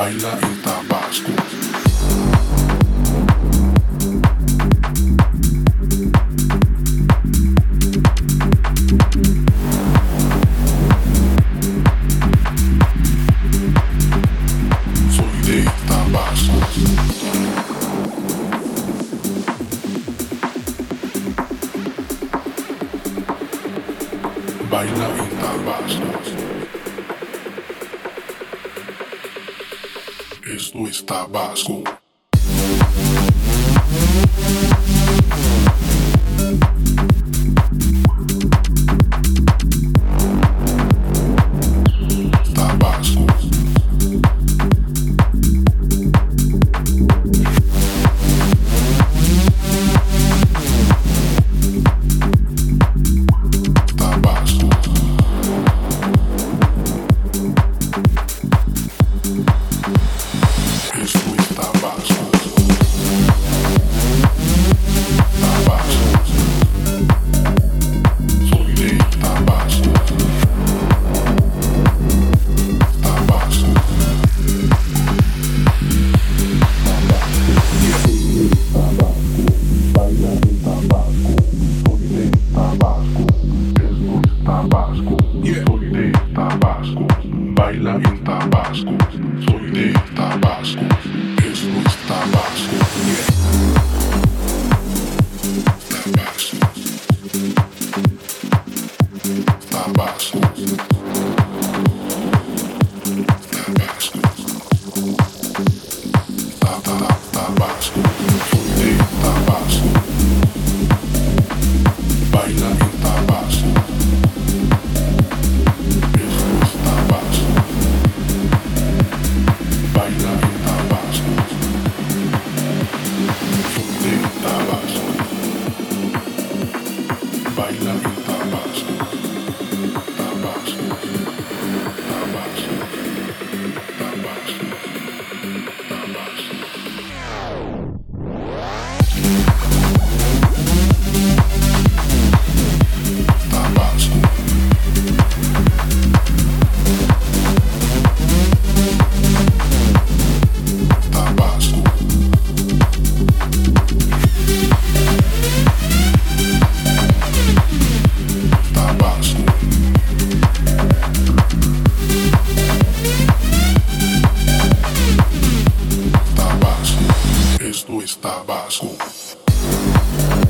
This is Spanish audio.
baila el tabasco. Soy de tabasco. baila en Tabasco. Esto está basco. Tabasco. by school.